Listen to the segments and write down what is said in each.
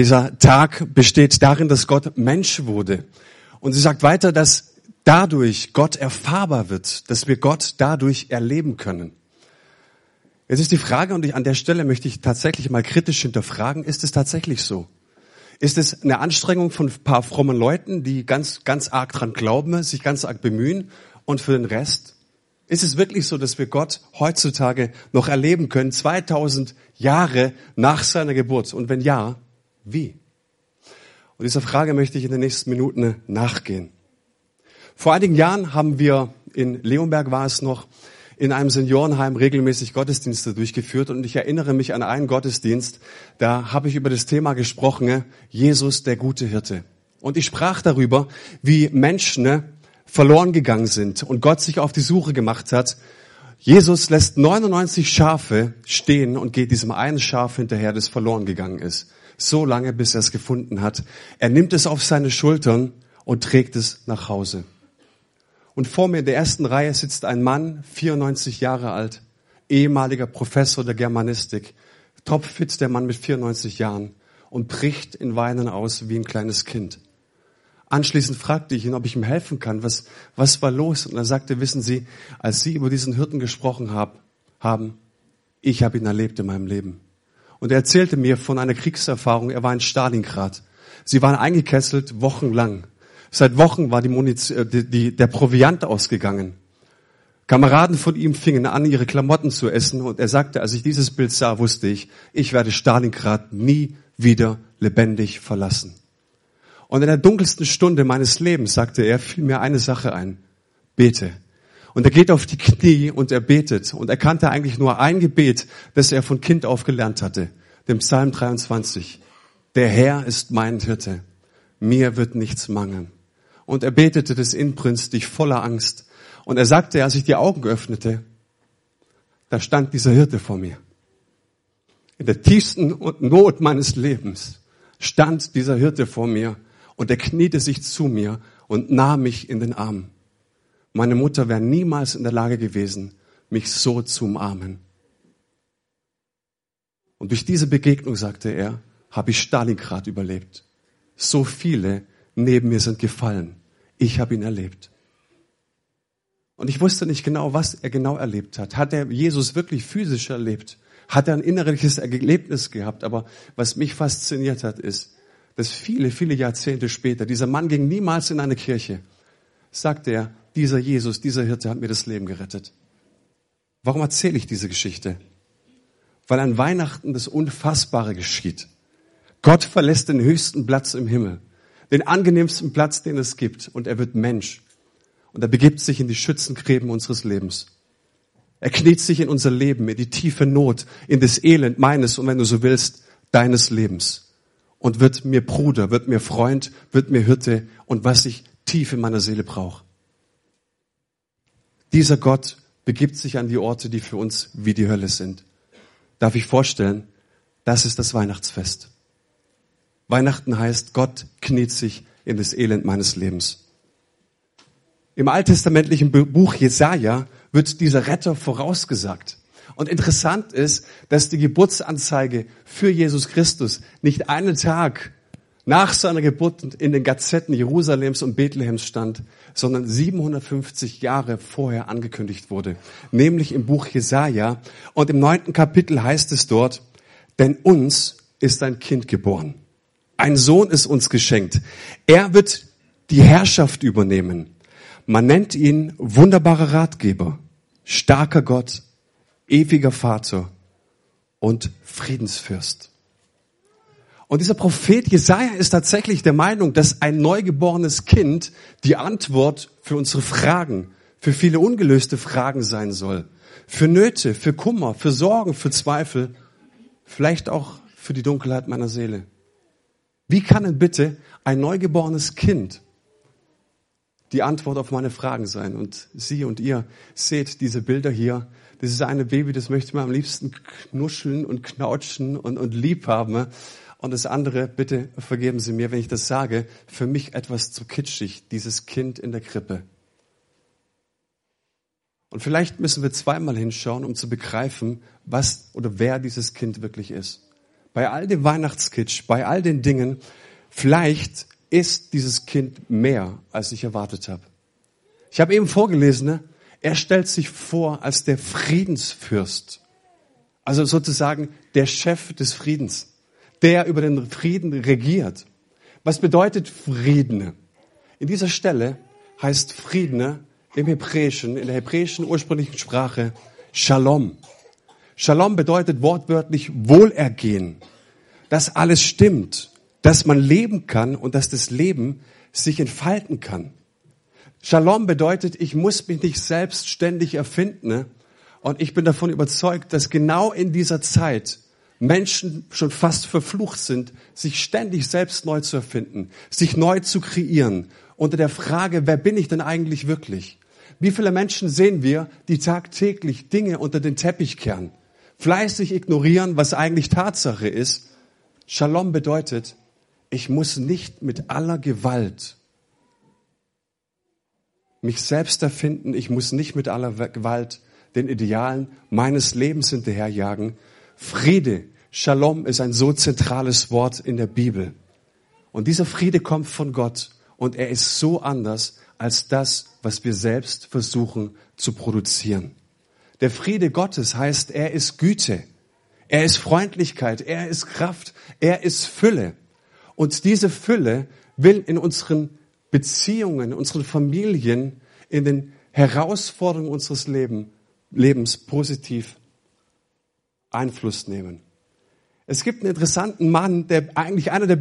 Dieser Tag besteht darin, dass Gott Mensch wurde. Und sie sagt weiter, dass dadurch Gott erfahrbar wird, dass wir Gott dadurch erleben können. Jetzt ist die Frage, und an der Stelle möchte ich tatsächlich mal kritisch hinterfragen, ist es tatsächlich so? Ist es eine Anstrengung von ein paar frommen Leuten, die ganz, ganz arg dran glauben, sich ganz arg bemühen und für den Rest? Ist es wirklich so, dass wir Gott heutzutage noch erleben können, 2000 Jahre nach seiner Geburt? Und wenn ja, wie? Und dieser Frage möchte ich in den nächsten Minuten nachgehen. Vor einigen Jahren haben wir in Leonberg war es noch, in einem Seniorenheim regelmäßig Gottesdienste durchgeführt und ich erinnere mich an einen Gottesdienst, da habe ich über das Thema gesprochen, Jesus der gute Hirte. Und ich sprach darüber, wie Menschen verloren gegangen sind und Gott sich auf die Suche gemacht hat. Jesus lässt 99 Schafe stehen und geht diesem einen Schaf hinterher, das verloren gegangen ist so lange, bis er es gefunden hat. Er nimmt es auf seine Schultern und trägt es nach Hause. Und vor mir in der ersten Reihe sitzt ein Mann, 94 Jahre alt, ehemaliger Professor der Germanistik, topfit der Mann mit 94 Jahren und bricht in Weinen aus wie ein kleines Kind. Anschließend fragte ich ihn, ob ich ihm helfen kann. Was, was war los? Und er sagte, wissen Sie, als Sie über diesen Hirten gesprochen haben, ich habe ihn erlebt in meinem Leben. Und er erzählte mir von einer Kriegserfahrung. Er war in Stalingrad. Sie waren eingekesselt wochenlang. Seit Wochen war die Munition, äh, die, die, der Proviant ausgegangen. Kameraden von ihm fingen an, ihre Klamotten zu essen. Und er sagte, als ich dieses Bild sah, wusste ich, ich werde Stalingrad nie wieder lebendig verlassen. Und in der dunkelsten Stunde meines Lebens, sagte er, fiel mir eine Sache ein. Bete. Und er geht auf die Knie und er betet. Und er kannte eigentlich nur ein Gebet, das er von Kind auf gelernt hatte. Dem Psalm 23. Der Herr ist mein Hirte. Mir wird nichts mangeln. Und er betete das inbrünstig voller Angst. Und er sagte, als ich die Augen öffnete, da stand dieser Hirte vor mir. In der tiefsten Not meines Lebens stand dieser Hirte vor mir und er kniete sich zu mir und nahm mich in den Arm. Meine Mutter wäre niemals in der Lage gewesen, mich so zu umarmen. Und durch diese Begegnung, sagte er, habe ich Stalingrad überlebt. So viele neben mir sind gefallen. Ich habe ihn erlebt. Und ich wusste nicht genau, was er genau erlebt hat. Hat er Jesus wirklich physisch erlebt? Hat er ein innerliches Erlebnis gehabt? Aber was mich fasziniert hat, ist, dass viele, viele Jahrzehnte später, dieser Mann ging niemals in eine Kirche, sagte er, dieser Jesus, dieser Hirte hat mir das Leben gerettet. Warum erzähle ich diese Geschichte? Weil an Weihnachten das Unfassbare geschieht. Gott verlässt den höchsten Platz im Himmel, den angenehmsten Platz, den es gibt, und er wird Mensch. Und er begibt sich in die Schützengräben unseres Lebens. Er kniet sich in unser Leben, in die tiefe Not, in das Elend meines und wenn du so willst, deines Lebens. Und wird mir Bruder, wird mir Freund, wird mir Hirte und was ich tief in meiner Seele brauche. Dieser Gott begibt sich an die Orte, die für uns wie die Hölle sind. Darf ich vorstellen, das ist das Weihnachtsfest. Weihnachten heißt, Gott kniet sich in das Elend meines Lebens. Im alttestamentlichen Buch Jesaja wird dieser Retter vorausgesagt. Und interessant ist, dass die Geburtsanzeige für Jesus Christus nicht einen Tag nach seiner Geburt in den Gazetten Jerusalems und Bethlehems stand, sondern 750 Jahre vorher angekündigt wurde, nämlich im Buch Jesaja. Und im neunten Kapitel heißt es dort, denn uns ist ein Kind geboren. Ein Sohn ist uns geschenkt. Er wird die Herrschaft übernehmen. Man nennt ihn wunderbarer Ratgeber, starker Gott, ewiger Vater und Friedensfürst. Und dieser Prophet Jesaja ist tatsächlich der Meinung, dass ein neugeborenes Kind die Antwort für unsere Fragen, für viele ungelöste Fragen sein soll. Für Nöte, für Kummer, für Sorgen, für Zweifel, vielleicht auch für die Dunkelheit meiner Seele. Wie kann denn bitte ein neugeborenes Kind die Antwort auf meine Fragen sein? Und Sie und ihr seht diese Bilder hier. Das ist eine Baby, das möchte man am liebsten knuscheln und knautschen und, und lieb haben. Und das andere, bitte vergeben Sie mir, wenn ich das sage, für mich etwas zu kitschig, dieses Kind in der Krippe. Und vielleicht müssen wir zweimal hinschauen, um zu begreifen, was oder wer dieses Kind wirklich ist. bei all dem Weihnachtskitsch, bei all den Dingen, vielleicht ist dieses Kind mehr, als ich erwartet habe. Ich habe eben vorgelesen, ne? er stellt sich vor als der Friedensfürst. Also sozusagen der Chef des Friedens, der über den Frieden regiert. Was bedeutet Frieden? In dieser Stelle heißt Frieden im Hebräischen, in der hebräischen ursprünglichen Sprache Shalom. Shalom bedeutet wortwörtlich Wohlergehen, dass alles stimmt, dass man leben kann und dass das Leben sich entfalten kann. Shalom bedeutet, ich muss mich nicht selbstständig erfinden. Ne? Und ich bin davon überzeugt, dass genau in dieser Zeit Menschen schon fast verflucht sind, sich ständig selbst neu zu erfinden, sich neu zu kreieren, unter der Frage, wer bin ich denn eigentlich wirklich? Wie viele Menschen sehen wir, die tagtäglich Dinge unter den Teppich kehren, fleißig ignorieren, was eigentlich Tatsache ist? Shalom bedeutet, ich muss nicht mit aller Gewalt mich selbst erfinden, ich muss nicht mit aller Gewalt den Idealen meines Lebens hinterherjagen. Friede, Shalom ist ein so zentrales Wort in der Bibel. Und dieser Friede kommt von Gott und er ist so anders als das, was wir selbst versuchen zu produzieren. Der Friede Gottes heißt, er ist Güte, er ist Freundlichkeit, er ist Kraft, er ist Fülle. Und diese Fülle will in unseren Beziehungen, in unseren Familien, in den Herausforderungen unseres Leben, Lebens positiv Einfluss nehmen. Es gibt einen interessanten Mann, der eigentlich einer der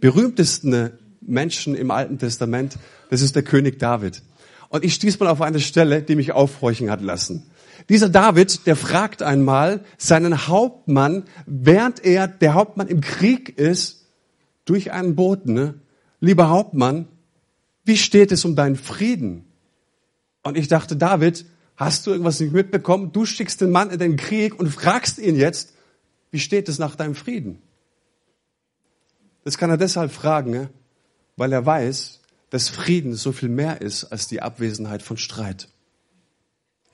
berühmtesten Menschen im Alten Testament, das ist der König David. Und ich stieß mal auf eine Stelle, die mich aufhorchen hat lassen. Dieser David, der fragt einmal seinen Hauptmann, während er der Hauptmann im Krieg ist, durch einen Boten, ne? lieber Hauptmann, wie steht es um deinen Frieden? Und ich dachte, David, hast du irgendwas nicht mitbekommen? Du schickst den Mann in den Krieg und fragst ihn jetzt, wie steht es nach deinem Frieden? Das kann er deshalb fragen, ne? weil er weiß, dass Frieden so viel mehr ist als die Abwesenheit von Streit.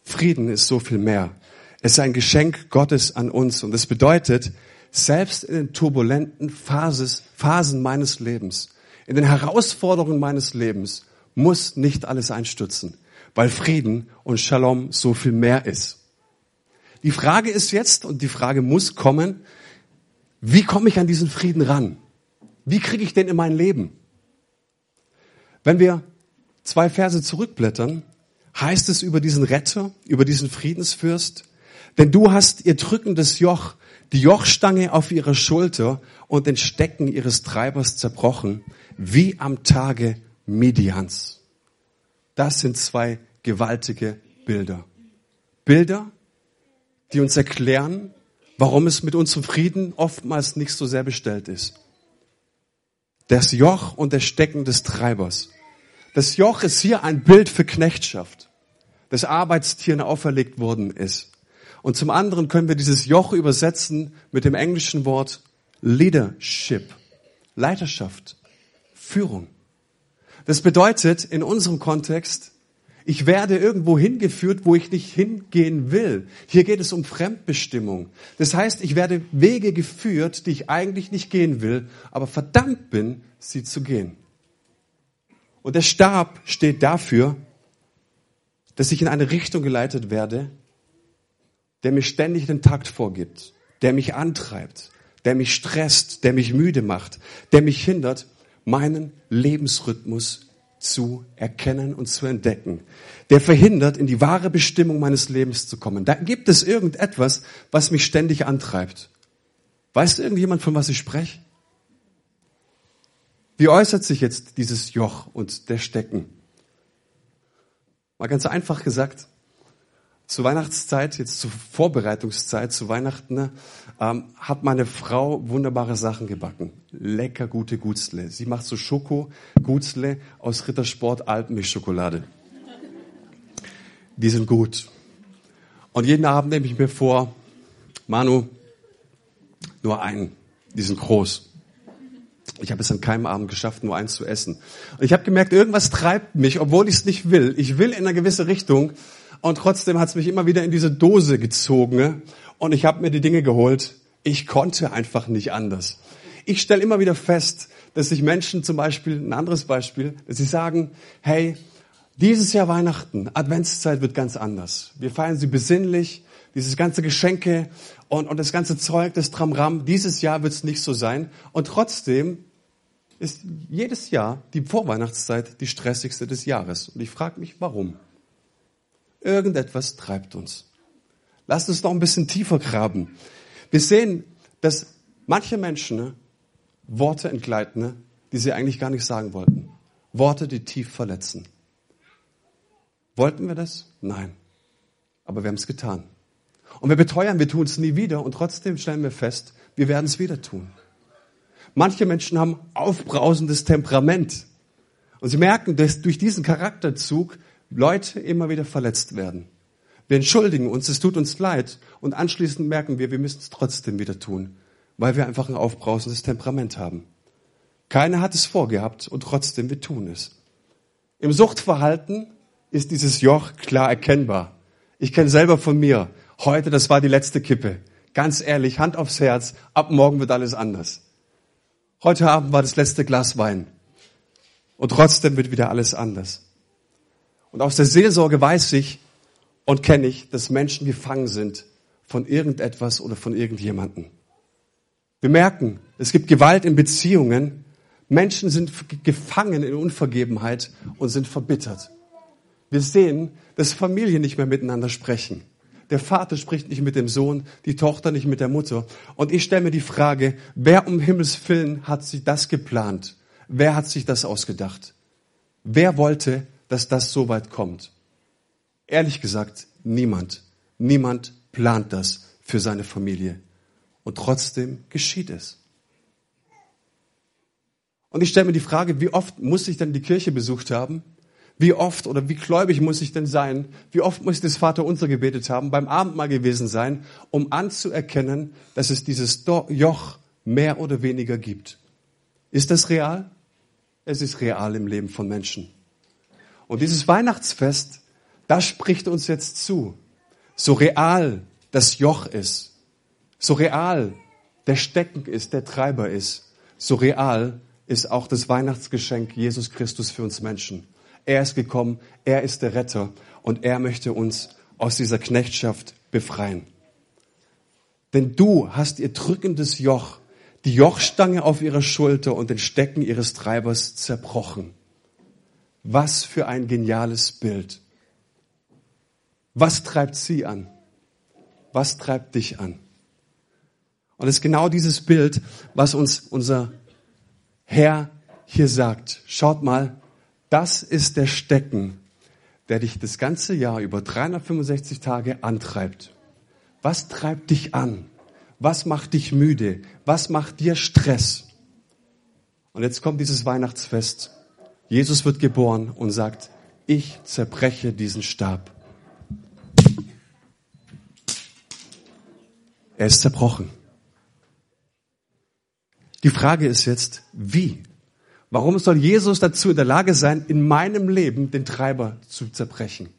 Frieden ist so viel mehr. Es ist ein Geschenk Gottes an uns und es bedeutet, selbst in den turbulenten Phases, Phasen meines Lebens, in den Herausforderungen meines Lebens, muss nicht alles einstürzen, weil Frieden und Shalom so viel mehr ist. Die Frage ist jetzt, und die Frage muss kommen, wie komme ich an diesen Frieden ran? Wie kriege ich den in mein Leben? Wenn wir zwei Verse zurückblättern, heißt es über diesen Retter, über diesen Friedensfürst, denn du hast ihr drückendes Joch, die Jochstange auf ihrer Schulter und den Stecken ihres Treibers zerbrochen, wie am Tage Midians. Das sind zwei gewaltige Bilder. Bilder, die uns erklären, warum es mit unserem Frieden oftmals nicht so sehr bestellt ist das Joch und das Stecken des Treibers. Das Joch ist hier ein Bild für Knechtschaft, das Arbeitstieren auferlegt worden ist. Und zum anderen können wir dieses Joch übersetzen mit dem englischen Wort Leadership, Leiterschaft, Führung. Das bedeutet in unserem Kontext, ich werde irgendwo hingeführt, wo ich nicht hingehen will. Hier geht es um Fremdbestimmung. Das heißt, ich werde Wege geführt, die ich eigentlich nicht gehen will, aber verdammt bin, sie zu gehen. Und der Stab steht dafür, dass ich in eine Richtung geleitet werde, der mir ständig den Takt vorgibt, der mich antreibt, der mich stresst, der mich müde macht, der mich hindert, meinen Lebensrhythmus zu erkennen und zu entdecken, der verhindert, in die wahre Bestimmung meines Lebens zu kommen. Da gibt es irgendetwas, was mich ständig antreibt. Weiß irgendjemand, von was ich spreche? Wie äußert sich jetzt dieses Joch und der Stecken? Mal ganz einfach gesagt, zur Weihnachtszeit, jetzt zur Vorbereitungszeit, zu Weihnachten, ne, ähm, hat meine Frau wunderbare Sachen gebacken. Lecker gute Gutzle. Sie macht so Schoko-Gutzle aus Rittersport Alpenmilchschokolade. Die sind gut. Und jeden Abend nehme ich mir vor, Manu, nur einen. Die sind groß. Ich habe es an keinem Abend geschafft, nur eins zu essen. Und ich habe gemerkt, irgendwas treibt mich, obwohl ich es nicht will. Ich will in eine gewisse Richtung, und trotzdem hat es mich immer wieder in diese Dose gezogen. Und ich habe mir die Dinge geholt, Ich konnte einfach nicht anders. Ich stelle immer wieder fest, dass sich Menschen zum Beispiel, ein anderes Beispiel, dass sie sagen, hey, dieses Jahr Weihnachten, Adventszeit wird ganz anders. Wir feiern sie besinnlich, dieses ganze Geschenke und, und das ganze Zeug, das Tramram. Dieses Jahr wird es nicht so sein. Und trotzdem ist jedes Jahr die Vorweihnachtszeit die stressigste des Jahres. Und ich frage mich, warum? Irgendetwas treibt uns. Lasst uns noch ein bisschen tiefer graben. Wir sehen, dass manche Menschen ne, Worte entgleiten, ne, die sie eigentlich gar nicht sagen wollten. Worte, die tief verletzen. Wollten wir das? Nein. Aber wir haben es getan. Und wir beteuern, wir tun es nie wieder und trotzdem stellen wir fest, wir werden es wieder tun. Manche Menschen haben aufbrausendes Temperament. Und sie merken, dass durch diesen Charakterzug Leute immer wieder verletzt werden. Wir entschuldigen uns, es tut uns leid und anschließend merken wir, wir müssen es trotzdem wieder tun, weil wir einfach ein aufbrausendes Temperament haben. Keiner hat es vorgehabt und trotzdem wir tun es. Im Suchtverhalten ist dieses Joch klar erkennbar. Ich kenne selber von mir, heute, das war die letzte Kippe. Ganz ehrlich, Hand aufs Herz, ab morgen wird alles anders. Heute Abend war das letzte Glas Wein. Und trotzdem wird wieder alles anders. Und aus der Seelsorge weiß ich und kenne ich, dass Menschen gefangen sind von irgendetwas oder von irgendjemanden. Wir merken, es gibt Gewalt in Beziehungen. Menschen sind gefangen in Unvergebenheit und sind verbittert. Wir sehen, dass Familien nicht mehr miteinander sprechen. Der Vater spricht nicht mit dem Sohn, die Tochter nicht mit der Mutter. Und ich stelle mir die Frage, wer um Himmels Willen hat sich das geplant? Wer hat sich das ausgedacht? Wer wollte, dass das so weit kommt? Ehrlich gesagt, niemand. Niemand plant das für seine Familie. Und trotzdem geschieht es. Und ich stelle mir die Frage, wie oft muss ich denn die Kirche besucht haben, wie oft oder wie gläubig muss ich denn sein? Wie oft muss ich das Vaterunser gebetet haben, beim Abendmahl gewesen sein, um anzuerkennen, dass es dieses Joch mehr oder weniger gibt? Ist das real? Es ist real im Leben von Menschen. Und dieses Weihnachtsfest, das spricht uns jetzt zu. So real das Joch ist, so real der Stecken ist, der Treiber ist, so real ist auch das Weihnachtsgeschenk Jesus Christus für uns Menschen. Er ist gekommen, er ist der Retter und er möchte uns aus dieser Knechtschaft befreien. Denn du hast ihr drückendes Joch, die Jochstange auf ihrer Schulter und den Stecken ihres Treibers zerbrochen. Was für ein geniales Bild. Was treibt sie an? Was treibt dich an? Und es ist genau dieses Bild, was uns unser Herr hier sagt. Schaut mal, das ist der Stecken, der dich das ganze Jahr über 365 Tage antreibt. Was treibt dich an? Was macht dich müde? Was macht dir Stress? Und jetzt kommt dieses Weihnachtsfest. Jesus wird geboren und sagt, ich zerbreche diesen Stab. Er ist zerbrochen. Die Frage ist jetzt, wie? Warum soll Jesus dazu in der Lage sein, in meinem Leben den Treiber zu zerbrechen?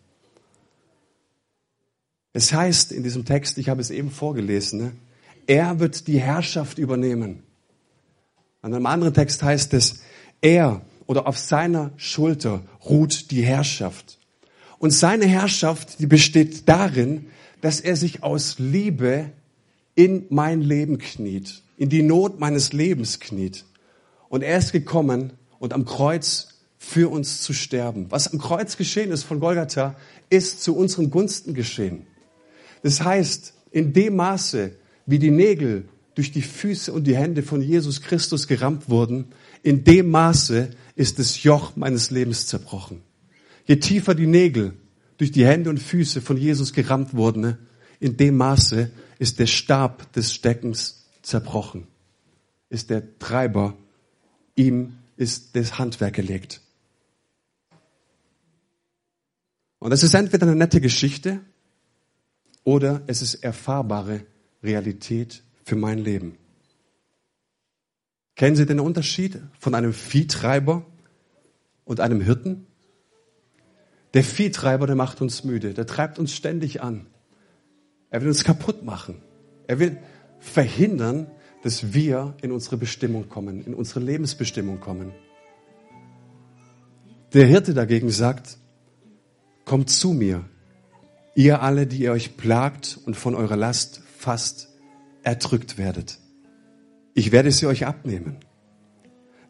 Es heißt in diesem Text, ich habe es eben vorgelesen, ne, er wird die Herrschaft übernehmen. An einem anderen Text heißt es, er oder auf seiner Schulter ruht die Herrschaft. Und seine Herrschaft, die besteht darin, dass er sich aus Liebe in mein Leben kniet, in die Not meines Lebens kniet. Und er ist gekommen und am Kreuz für uns zu sterben. Was am Kreuz geschehen ist von Golgatha, ist zu unseren Gunsten geschehen. Das heißt, in dem Maße, wie die Nägel durch die Füße und die Hände von Jesus Christus gerammt wurden, in dem Maße ist das Joch meines Lebens zerbrochen. Je tiefer die Nägel durch die Hände und Füße von Jesus gerammt wurden, in dem Maße ist der Stab des Steckens zerbrochen, ist der Treiber ihm ist das Handwerk gelegt. Und das ist entweder eine nette Geschichte oder es ist erfahrbare Realität für mein Leben. Kennen Sie den Unterschied von einem Viehtreiber und einem Hirten? Der Viehtreiber, der macht uns müde, der treibt uns ständig an. Er will uns kaputt machen. Er will verhindern, dass wir in unsere Bestimmung kommen, in unsere Lebensbestimmung kommen. Der Hirte dagegen sagt, kommt zu mir, ihr alle, die ihr euch plagt und von eurer Last fast erdrückt werdet. Ich werde sie euch abnehmen.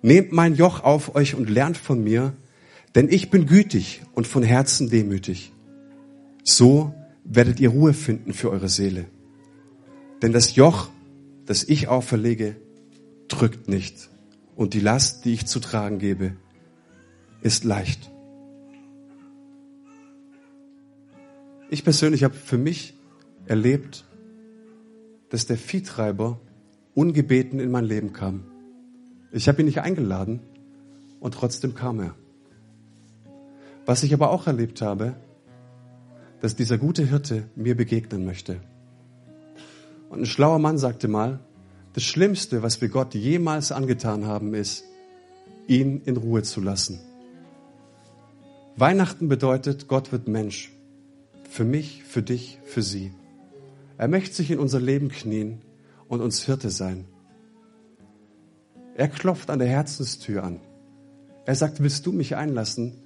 Nehmt mein Joch auf euch und lernt von mir, denn ich bin gütig und von Herzen demütig. So werdet ihr Ruhe finden für eure Seele. Denn das Joch, das ich auferlege, drückt nicht. Und die Last, die ich zu tragen gebe, ist leicht. Ich persönlich habe für mich erlebt, dass der Viehtreiber ungebeten in mein Leben kam. Ich habe ihn nicht eingeladen und trotzdem kam er. Was ich aber auch erlebt habe, dass dieser gute Hirte mir begegnen möchte. Und ein schlauer Mann sagte mal, das Schlimmste, was wir Gott jemals angetan haben, ist, ihn in Ruhe zu lassen. Weihnachten bedeutet, Gott wird Mensch. Für mich, für dich, für sie. Er möchte sich in unser Leben knien und uns Hirte sein. Er klopft an der Herzenstür an. Er sagt, willst du mich einlassen?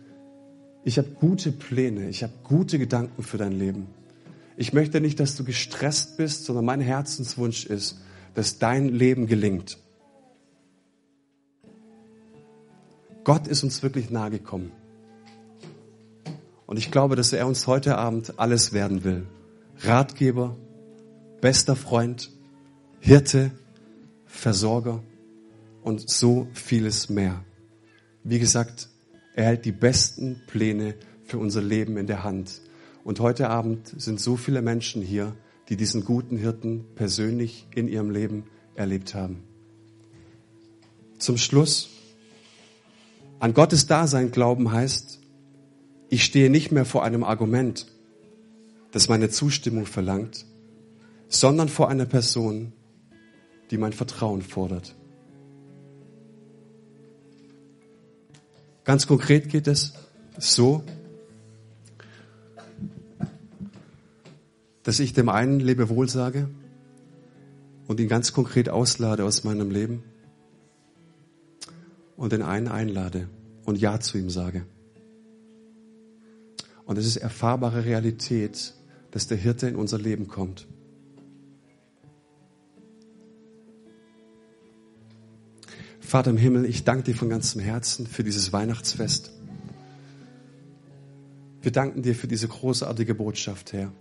Ich habe gute Pläne, ich habe gute Gedanken für dein Leben. Ich möchte nicht, dass du gestresst bist, sondern mein Herzenswunsch ist, dass dein Leben gelingt. Gott ist uns wirklich nahe gekommen. Und ich glaube, dass er uns heute Abend alles werden will. Ratgeber, bester Freund, Hirte, Versorger und so vieles mehr. Wie gesagt, er hält die besten Pläne für unser Leben in der Hand. Und heute Abend sind so viele Menschen hier, die diesen guten Hirten persönlich in ihrem Leben erlebt haben. Zum Schluss, an Gottes Dasein glauben heißt, ich stehe nicht mehr vor einem Argument, das meine Zustimmung verlangt, sondern vor einer Person, die mein Vertrauen fordert. Ganz konkret geht es so, dass ich dem einen Lebewohl sage und ihn ganz konkret auslade aus meinem Leben und den einen einlade und Ja zu ihm sage. Und es ist erfahrbare Realität, dass der Hirte in unser Leben kommt. Vater im Himmel, ich danke dir von ganzem Herzen für dieses Weihnachtsfest. Wir danken dir für diese großartige Botschaft, Herr.